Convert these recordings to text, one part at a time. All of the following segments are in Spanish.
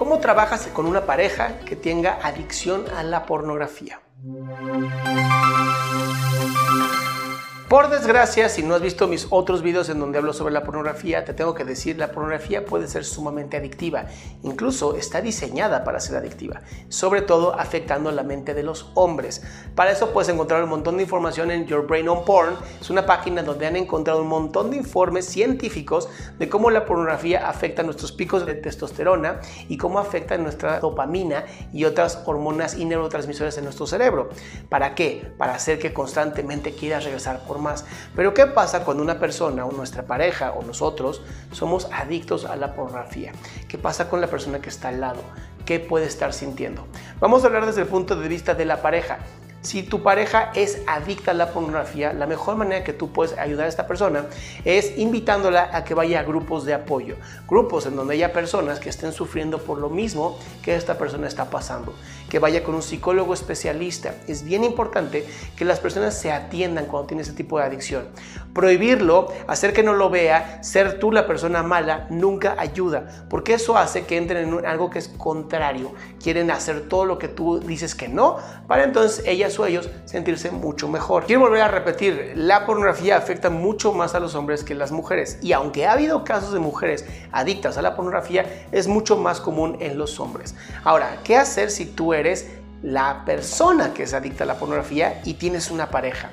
¿Cómo trabajas con una pareja que tenga adicción a la pornografía? Por desgracia, si no has visto mis otros videos en donde hablo sobre la pornografía, te tengo que decir, la pornografía puede ser sumamente adictiva. Incluso está diseñada para ser adictiva, sobre todo afectando la mente de los hombres. Para eso puedes encontrar un montón de información en Your Brain on Porn. Es una página donde han encontrado un montón de informes científicos de cómo la pornografía afecta nuestros picos de testosterona y cómo afecta nuestra dopamina y otras hormonas y neurotransmisores en nuestro cerebro. ¿Para qué? Para hacer que constantemente quieras regresar por más. Pero ¿qué pasa cuando una persona o nuestra pareja o nosotros somos adictos a la pornografía? ¿Qué pasa con la persona que está al lado? ¿Qué puede estar sintiendo? Vamos a hablar desde el punto de vista de la pareja. Si tu pareja es adicta a la pornografía, la mejor manera que tú puedes ayudar a esta persona es invitándola a que vaya a grupos de apoyo, grupos en donde haya personas que estén sufriendo por lo mismo que esta persona está pasando, que vaya con un psicólogo especialista. Es bien importante que las personas se atiendan cuando tienen ese tipo de adicción. Prohibirlo, hacer que no lo vea, ser tú la persona mala, nunca ayuda, porque eso hace que entren en algo que es contrario. Quieren hacer todo lo que tú dices que no, para entonces ellas o ellos sentirse mucho mejor. Quiero volver a repetir, la pornografía afecta mucho más a los hombres que las mujeres y aunque ha habido casos de mujeres adictas a la pornografía, es mucho más común en los hombres. Ahora, ¿qué hacer si tú eres la persona que es adicta a la pornografía y tienes una pareja?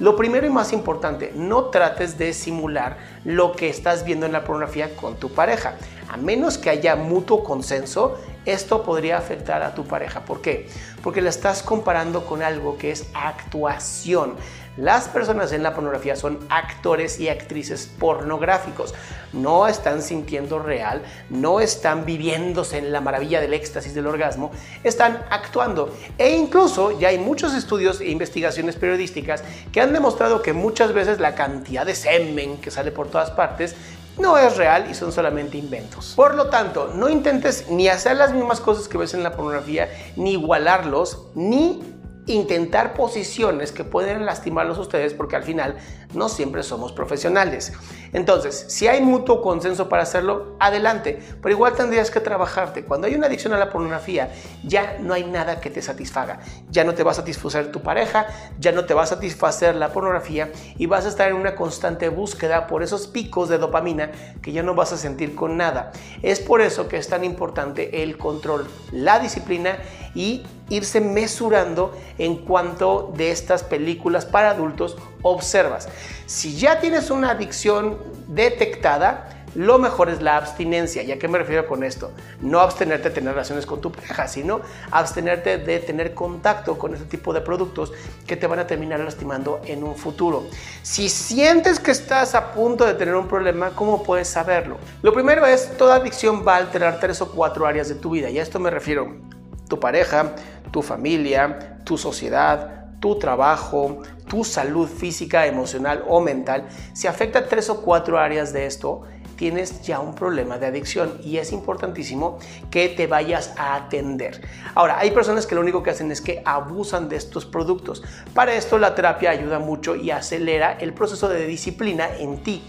Lo primero y más importante, no trates de simular lo que estás viendo en la pornografía con tu pareja. A menos que haya mutuo consenso, esto podría afectar a tu pareja. ¿Por qué? Porque la estás comparando con algo que es actuación. Las personas en la pornografía son actores y actrices pornográficos. No están sintiendo real, no están viviéndose en la maravilla del éxtasis del orgasmo, están actuando. E incluso ya hay muchos estudios e investigaciones periodísticas que han demostrado que muchas veces la cantidad de semen que sale por todas partes no es real y son solamente inventos. Por lo tanto, no intentes ni hacer las mismas cosas que ves en la pornografía, ni igualarlos, ni intentar posiciones que pueden lastimarlos a ustedes porque al final no siempre somos profesionales. Entonces, si hay mutuo consenso para hacerlo, adelante, pero igual tendrías que trabajarte. Cuando hay una adicción a la pornografía, ya no hay nada que te satisfaga. Ya no te va a satisfacer tu pareja, ya no te va a satisfacer la pornografía y vas a estar en una constante búsqueda por esos picos de dopamina que ya no vas a sentir con nada. Es por eso que es tan importante el control, la disciplina y irse mesurando en cuanto de estas películas para adultos observas. Si ya tienes una adicción detectada, lo mejor es la abstinencia. ¿Y a qué me refiero con esto? No abstenerte de tener relaciones con tu pareja, sino abstenerte de tener contacto con este tipo de productos que te van a terminar lastimando en un futuro. Si sientes que estás a punto de tener un problema, ¿cómo puedes saberlo? Lo primero es, toda adicción va a alterar tres o cuatro áreas de tu vida. Y a esto me refiero tu pareja, tu familia, tu sociedad, tu trabajo, tu salud física, emocional o mental, si afecta tres o cuatro áreas de esto, tienes ya un problema de adicción y es importantísimo que te vayas a atender. Ahora, hay personas que lo único que hacen es que abusan de estos productos. Para esto la terapia ayuda mucho y acelera el proceso de disciplina en ti.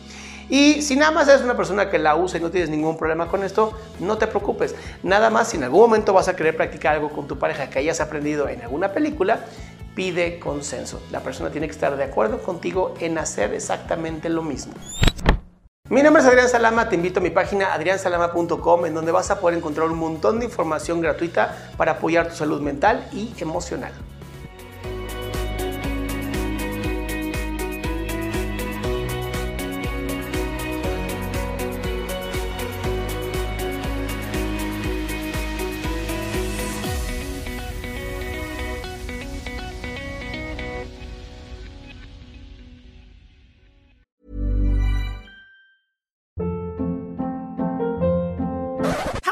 Y si nada más eres una persona que la usa y no tienes ningún problema con esto, no te preocupes. Nada más si en algún momento vas a querer practicar algo con tu pareja que hayas aprendido en alguna película, pide consenso. La persona tiene que estar de acuerdo contigo en hacer exactamente lo mismo. Mi nombre es Adrián Salama, te invito a mi página adriansalama.com en donde vas a poder encontrar un montón de información gratuita para apoyar tu salud mental y emocional.